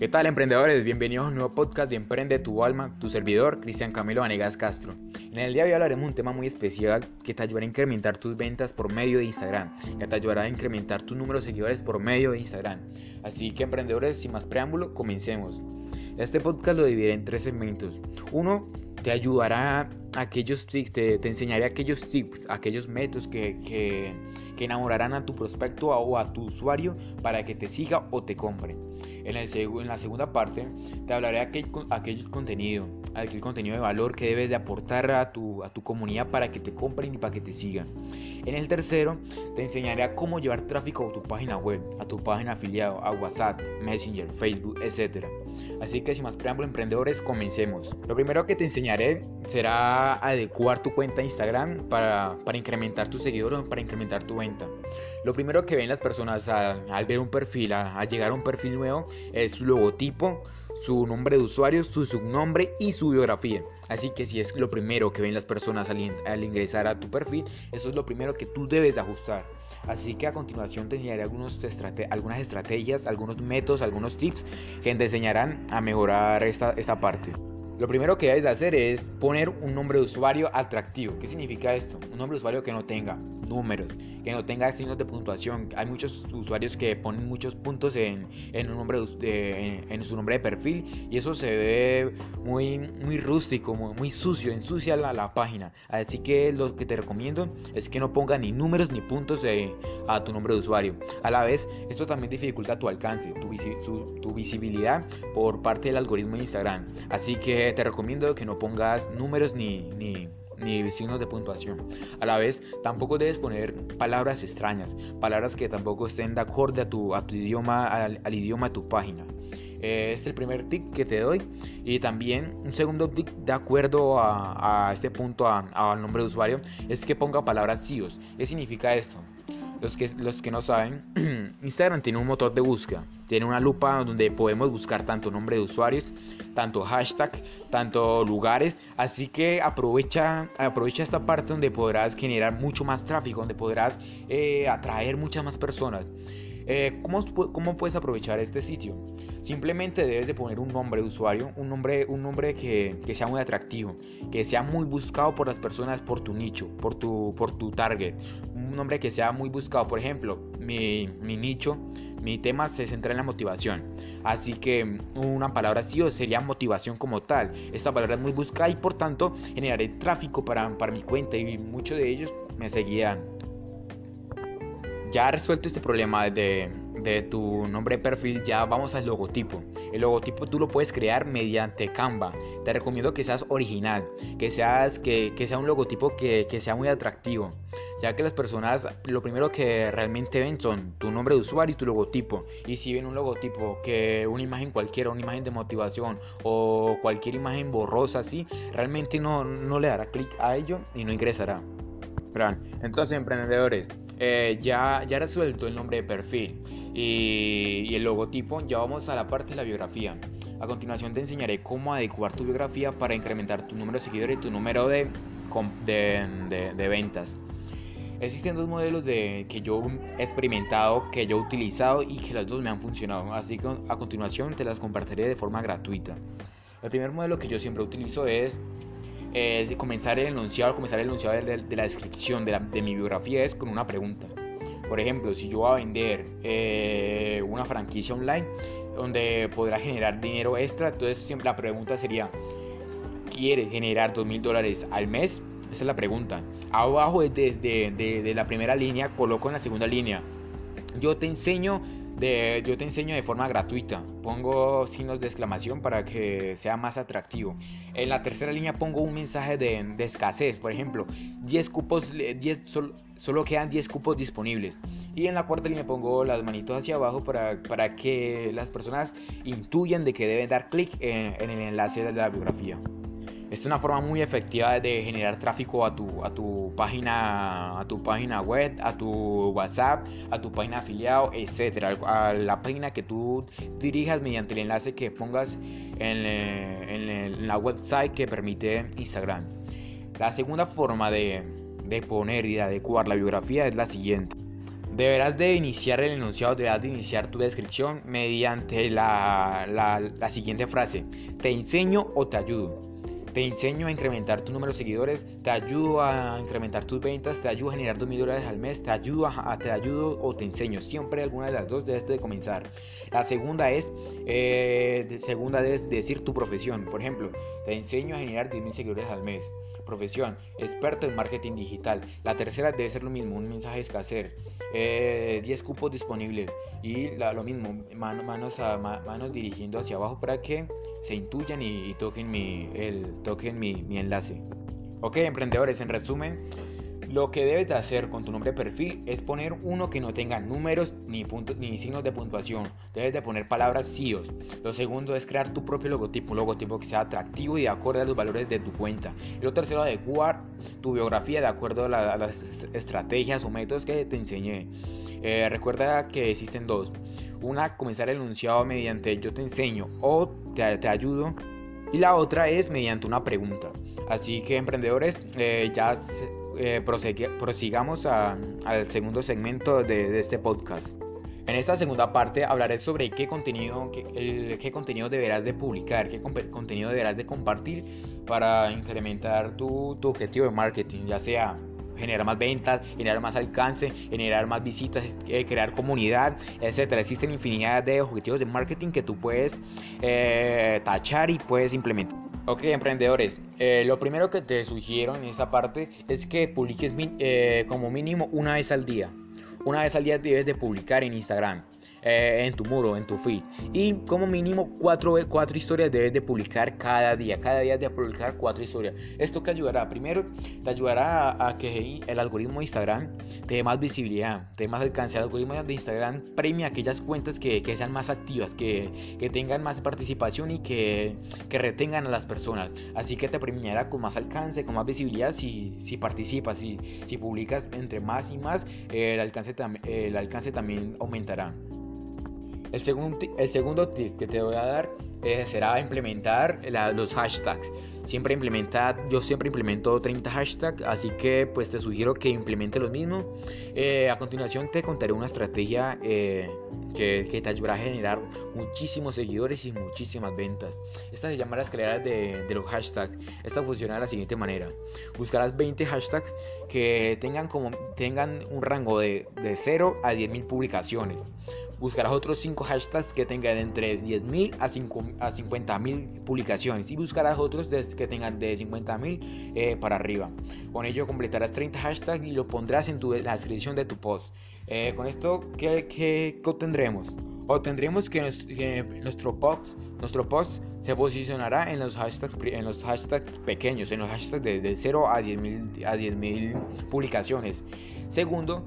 ¿Qué tal emprendedores? Bienvenidos a un nuevo podcast de Emprende tu alma, tu servidor, Cristian Camilo Vanegas Castro. En el día de hoy hablaremos de un tema muy especial que te ayudará a incrementar tus ventas por medio de Instagram, que te ayudará a incrementar tu número de seguidores por medio de Instagram. Así que emprendedores, sin más preámbulo, comencemos. Este podcast lo dividiré en tres segmentos. Uno, te ayudará aquellos tips, te, te enseñaré aquellos tips, aquellos métodos que, que, que enamorarán a tu prospecto o a tu usuario para que te siga o te compre. En, el, en la segunda parte te hablaré de aquel, aquel contenido, aquel contenido de valor que debes de aportar a tu, a tu comunidad para que te compren y para que te sigan. En el tercero te enseñaré a cómo llevar tráfico a tu página web, a tu página afiliado, a WhatsApp, Messenger, Facebook, etc. Así que sin más preámbulo emprendedores, comencemos. Lo primero que te enseñaré será adecuar tu cuenta Instagram para, para incrementar tus seguidores, para incrementar tu venta. Lo primero que ven las personas al, al ver un perfil, al llegar a un perfil nuevo, es su logotipo, su nombre de usuario, su subnombre y su biografía. Así que si es lo primero que ven las personas al, ingresar a tu perfil, eso es lo primero que tú debes de ajustar. Así que a continuación te enseñaré algunas estrategias, algunos métodos, algunos tips que te enseñarán a mejorar esta, esta parte. Lo primero que debes de hacer es poner un nombre de usuario atractivo. ¿Qué significa esto? Un nombre de usuario que no tenga números, que no tenga signos de puntuación. Hay muchos usuarios que ponen muchos puntos en, en un nombre de, en, su nombre de perfil y eso se ve muy, muy rústico, muy, sucio, ensucia la, la, página. Así que lo que te recomiendo es que no pongas ni números ni puntos a tu nombre de usuario. A la vez, esto también dificulta tu alcance, tu, tu visibilidad por parte del algoritmo de Instagram. Así que te recomiendo que no pongas números ni, ni, ni signos de puntuación. A la vez, tampoco debes poner palabras extrañas, palabras que tampoco estén de acorde a tu, a tu idioma, al, idioma de tu página. Este es el primer tip que te doy. Y también un segundo tip de acuerdo a, a este punto, al nombre de usuario, es que ponga palabras SEOs. ¿Qué significa esto? Los que, los que no saben, Instagram tiene un motor de búsqueda, tiene una lupa donde podemos buscar tanto nombre de usuarios, tanto hashtag, tanto lugares, así que aprovecha, aprovecha esta parte donde podrás generar mucho más tráfico, donde podrás eh, atraer muchas más personas. Eh, ¿cómo, ¿cómo, puedes aprovechar este sitio? Simplemente debes de poner un nombre de usuario, un nombre, un nombre que, que, sea muy atractivo, que sea muy buscado por las personas, por tu nicho, por tu, por tu target. Un nombre que sea muy buscado. Por ejemplo, mi, mi nicho, mi tema se centra en la motivación. Así que una palabra sí o sería motivación como tal. Esta palabra es muy buscada y por tanto generaré tráfico para, para mi cuenta y muchos de ellos me seguirán ya resuelto este problema de, de, tu nombre de perfil, ya vamos al logotipo. El logotipo tú lo puedes crear mediante Canva. Te recomiendo que seas original, que, seas, que, que sea un logotipo que, que, sea muy atractivo. Ya que las personas lo primero que realmente ven son tu nombre de usuario y tu logotipo. Y si ven un logotipo que una imagen cualquiera, una imagen de motivación o cualquier imagen borrosa así, realmente no, no le dará clic a ello y no ingresará. Entonces, emprendedores, eh, ya, ya resuelto el nombre de perfil y, y, el logotipo, ya vamos a la parte de la biografía. A continuación te enseñaré cómo adecuar tu biografía para incrementar tu número de seguidores y tu número de, de, de, de ventas. Existen dos modelos de, que yo he experimentado, que yo he utilizado y que los dos me han funcionado. Así que a continuación te las compartiré de forma gratuita. El primer modelo que yo siempre utilizo es comenzar el enunciado, comenzar el enunciado de, de, la descripción de, la, de, mi biografía es con una pregunta. Por ejemplo, si yo voy a vender eh, una franquicia online donde podrá generar dinero extra, entonces siempre la pregunta sería, ¿quiere generar dos mil dólares al mes? Esa es la pregunta. Abajo de, de, de la primera línea coloco en la segunda línea. Yo te enseño de, yo te enseño de forma gratuita. Pongo signos de exclamación para que sea más atractivo. En la tercera línea pongo un mensaje de, escasez. Por ejemplo, 10 cupos, 10, sol, solo quedan 10 cupos disponibles. Y en la cuarta línea pongo las manitos hacia abajo para, para que las personas intuyan de que deben dar clic en el enlace de la biografía. Esta es una forma muy efectiva de generar tráfico a tu, a tu, página, a tu página web, a tu WhatsApp, a tu página afiliado, etcétera, a la página que tú dirijas mediante el enlace que pongas en, en, en la website que permite Instagram. La segunda forma de, de poner y de adecuar la biografía es la siguiente Deberás de iniciar el enunciado, deberás de iniciar tu descripción mediante la, la siguiente frase. Te enseño o te ayudo te enseño a incrementar tu número de seguidores, te ayudo a incrementar tus ventas, te ayudo a generar 2 mil dólares al mes, te ayudo, a, te ayudo o te enseño. Siempre alguna de las dos debes de comenzar. La segunda es, eh, segunda debes decir tu profesión. Por ejemplo, te enseño a generar 10 mil seguidores al mes. Profesión, experto en marketing digital. La tercera debe ser lo mismo, un mensaje escaser. Eh, 10 cupos disponibles. Y lo mismo, manos, a, manos dirigiendo hacia abajo para que se intuyan y, toquen, mi, el, toquen mi, mi enlace. Ok, emprendedores, en resumen, lo que debes de hacer con tu nombre de perfil es poner uno que no tenga números ni, puntos, ni signos de puntuación. Debes de poner palabras CIOs. Lo segundo es crear tu propio logotipo, un logotipo que sea atractivo y de acuerdo a los valores de tu cuenta. Y lo tercero, adecuar tu biografía de acuerdo a, las estrategias o métodos que te enseñé. Eh, recuerda que existen dos. Una, comenzar el enunciado mediante yo te enseño o te, ayudo. Y la otra es mediante una pregunta. Así que emprendedores, eh, ya eh, prosigamos al segundo segmento de, este podcast. En esta segunda parte hablaré sobre qué contenido, qué contenido deberás de publicar, qué contenido deberás de compartir para incrementar tu, tu objetivo de marketing, ya sea generar más ventas, generar más alcance, generar más visitas, eh, crear comunidad, etcétera. Existen infinidad de objetivos de marketing que tú puedes eh, tachar y puedes implementar. Ok, emprendedores, eh, lo primero que te sugiero en esta parte es que publiques como mínimo una vez al día. Una vez al día debes de publicar en Instagram. Eh, en tu muro, en tu feed. Y como mínimo cuatro, cuatro historias debes de publicar cada día. Cada día de publicar cuatro historias. Esto que ayudará, primero, te ayudará a, que el algoritmo de Instagram te dé más visibilidad, te dé más alcance. El algoritmo de Instagram premia aquellas cuentas que, que sean más activas, que, que, tengan más participación y que, que, retengan a las personas. Así que te premiará con más alcance, con más visibilidad si, si participas, si, si publicas entre más y más, el alcance, el alcance también aumentará. El, segundo, el segundo tip que te voy a dar eh, será implementar los hashtags. Siempre implementa, yo siempre implemento 30 hashtags, así que pues te sugiero que implemente los mismos. Eh, a continuación te contaré una estrategia eh, que, que, te ayudará a generar muchísimos seguidores y muchísimas ventas. Esta se llama la escalera de, de los hashtags. Esta funciona de la siguiente manera. Buscarás 20 hashtags que tengan, como, tengan un rango de, de 0 a 10.000 publicaciones buscarás otros 5 hashtags que tengan entre 10.000 a, 50.000 publicaciones y buscarás otros que tengan de 50.000 eh, para arriba. Con ello completarás 30 hashtags y lo pondrás en tu, la descripción de tu post. Eh, con esto, ¿qué, qué, obtendremos? Obtendremos que, nuestro, post, nuestro post se posicionará en los hashtags, en los hashtags pequeños, en los hashtags de, 0 a 10.000 a 10 publicaciones. Segundo,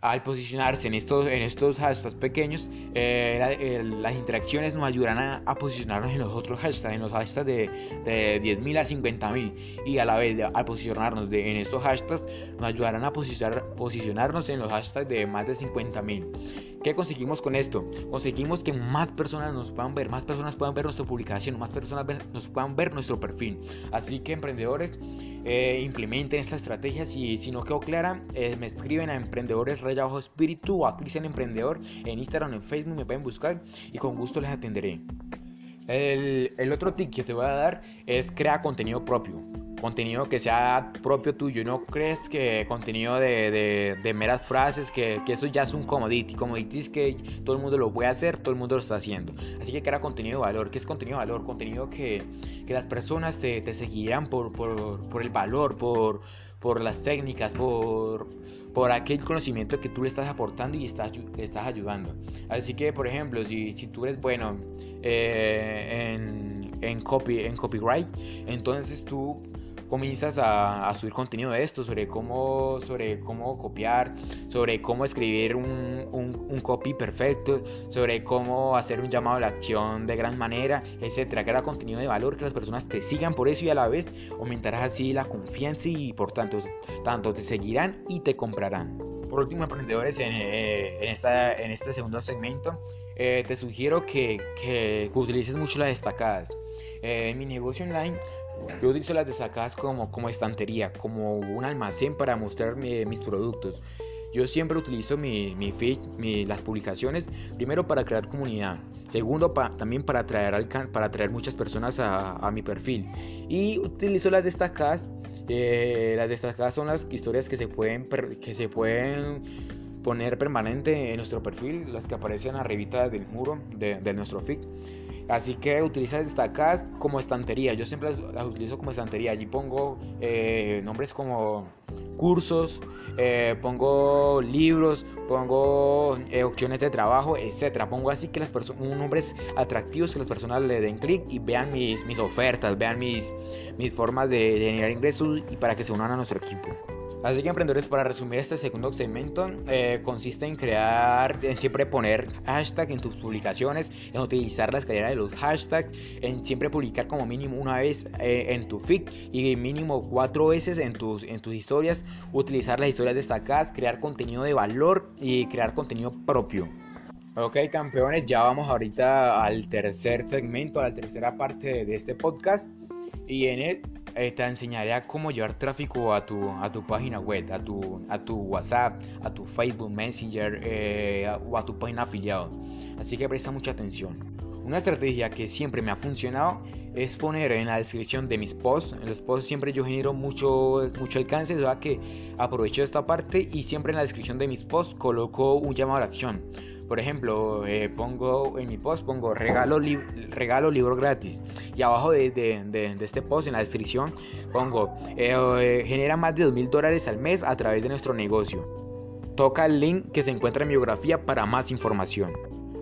al posicionarse en estos, en estos hashtags pequeños, eh, las interacciones nos ayudarán a, posicionarnos en los otros hashtags, en los hashtags de, de 10.000 a 50.000 y a la vez al posicionarnos en estos hashtags nos ayudarán a posicionar, posicionarnos en los hashtags de más de 50.000. ¿Qué conseguimos con esto? Conseguimos que más personas nos puedan ver, más personas puedan ver nuestra publicación, más personas nos puedan ver nuestro perfil. Así que emprendedores, eh, implementen estas estrategias y si no quedó clara, eh, me escriben a Emprendedores Raya Bajo Espíritu o a Cristian Emprendedor en Instagram o en Facebook, me pueden buscar y con gusto les atenderé. El, el otro tip que te voy a dar es crear contenido propio contenido que sea propio tuyo. No crees que contenido de, de, meras frases, que, que, eso ya es un commodity. Commodity es que todo el mundo lo puede hacer, todo el mundo lo está haciendo. Así que crea contenido de valor. ¿Qué es contenido de valor? Contenido que, que las personas te, te seguirán por, por, por, el valor, por, por las técnicas, por, por aquel conocimiento que tú le estás aportando y estás, estás ayudando. Así que, por ejemplo, si, si tú eres bueno eh, en, en, copy, en copyright, entonces tú comienzas a, subir contenido de esto, sobre cómo, sobre cómo copiar, sobre cómo escribir un, un, copy perfecto, sobre cómo hacer un llamado a la acción de gran manera, etcétera. Crear contenido de valor que las personas te sigan por eso y a la vez aumentarás así la confianza y por tanto, tanto te seguirán y te comprarán. Por último, emprendedores, en, eh, en, esta, en este segundo segmento, eh, te sugiero que, que, utilices mucho las destacadas. Eh, en mi negocio online yo utilizo las destacadas como, como estantería, como un almacén para mostrar mis productos. Yo siempre utilizo mi, mi feed, las publicaciones, primero para crear comunidad, segundo también para atraer, para atraer muchas personas a, a mi perfil y utilizo las destacadas. Eh, las destacadas son las historias que se pueden, que se pueden poner permanente en nuestro perfil, las que aparecen arribita del muro de, de nuestro feed. Así que utiliza destacadas como estantería. Yo siempre las, utilizo como estantería. Allí pongo eh, nombres como cursos, eh, pongo libros, pongo eh, opciones de trabajo, etcétera. Pongo así que las personas, nombres atractivos que las personas le den clic y vean mis, mis ofertas, vean mis, mis formas de generar ingresos y para que se unan a nuestro equipo. Así que emprendedores, para resumir este segundo segmento, eh, consiste en crear, en siempre poner hashtag en tus publicaciones, en utilizar la escalera de los hashtags, en siempre publicar como mínimo una vez eh, en tu feed y mínimo cuatro veces en tus, en tus historias, utilizar las historias destacadas, crear contenido de valor y crear contenido propio. Ok, campeones, ya vamos ahorita al tercer segmento, a la tercera parte de este podcast. Y en él eh, te enseñaré a cómo llevar tráfico a tu, a tu página web, a tu, a tu WhatsApp, a tu Facebook Messenger eh, o a tu página afiliado. Así que presta mucha atención. Una estrategia que siempre me ha funcionado es poner en la descripción de mis posts, en los posts siempre yo genero mucho, mucho alcance, o sea que aprovecho esta parte y siempre en la descripción de mis posts coloco un llamado a la acción. Por ejemplo, eh, pongo en mi post, pongo regalo, regalo libro gratis. Y abajo de, este post, en la descripción, pongo eh, genera más de 2 mil dólares al mes a través de nuestro negocio. Toca el link que se encuentra en mi biografía para más información.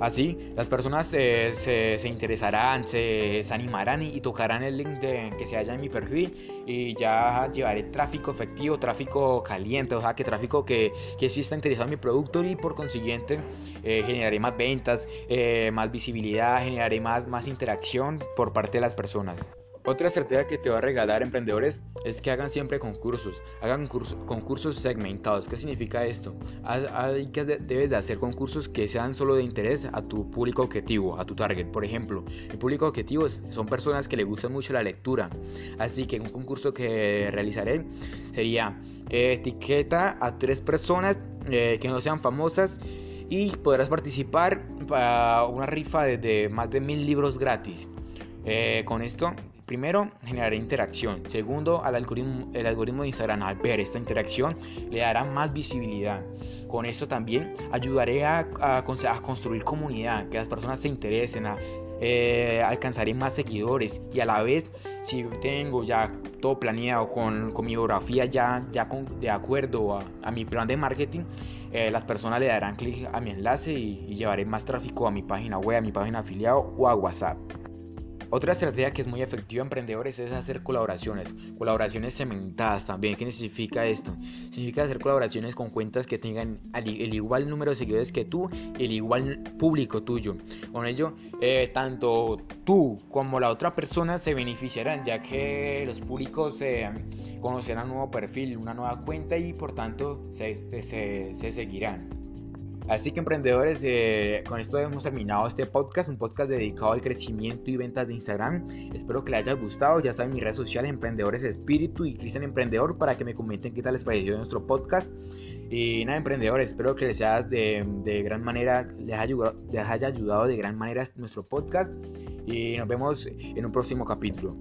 Así, las personas se, se, interesarán, se, animarán y, tocarán el link de, que se halla en mi perfil y ya llevaré tráfico efectivo, tráfico caliente, o sea, que tráfico que, que sí está interesado en mi producto y por consiguiente eh, generaré más ventas, eh, más visibilidad, generaré más, más interacción por parte de las personas. Otra estrategia que te va a regalar emprendedores es que hagan siempre concursos, hagan concursos segmentados. ¿Qué significa esto? Hay que debes de hacer concursos que sean solo de interés a tu público objetivo, a tu target. Por ejemplo, mi público objetivo son personas que le gustan mucho la lectura. Así que un concurso que realizaré sería eh, etiqueta a tres personas eh, que no sean famosas y podrás participar para una rifa de, más de mil libros gratis. Eh, con esto Primero, generaré interacción. Segundo, al algoritmo, el algoritmo de Instagram al ver esta interacción le dará más visibilidad. Con esto también ayudaré a, construir comunidad, que las personas se interesen, a, eh, alcanzaré más seguidores y a la vez si tengo ya todo planeado con, mi biografía ya, ya de acuerdo a, mi plan de marketing, eh, las personas le darán clic a mi enlace y, y llevaré más tráfico a mi página web, a mi página afiliado o a WhatsApp. Otra estrategia que es muy efectiva en emprendedores es hacer colaboraciones, colaboraciones cementadas también. ¿Qué significa esto? Significa hacer colaboraciones con cuentas que tengan el igual número de seguidores que tú, el igual público tuyo. Con ello, eh, tanto tú como la otra persona se beneficiarán, ya que los públicos conocerán un nuevo perfil, una nueva cuenta y por tanto se, se seguirán. Así que emprendedores, eh, con esto hemos terminado este podcast, un podcast dedicado al crecimiento y ventas de Instagram. Espero que les haya gustado. Ya saben mis redes sociales, Emprendedores Espíritu y Cristian Emprendedor, para que me comenten qué tal les pareció nuestro podcast. Y nada, emprendedores, espero que les haya de, gran manera, les haya, les haya ayudado de gran manera nuestro podcast. Y nos vemos en un próximo capítulo.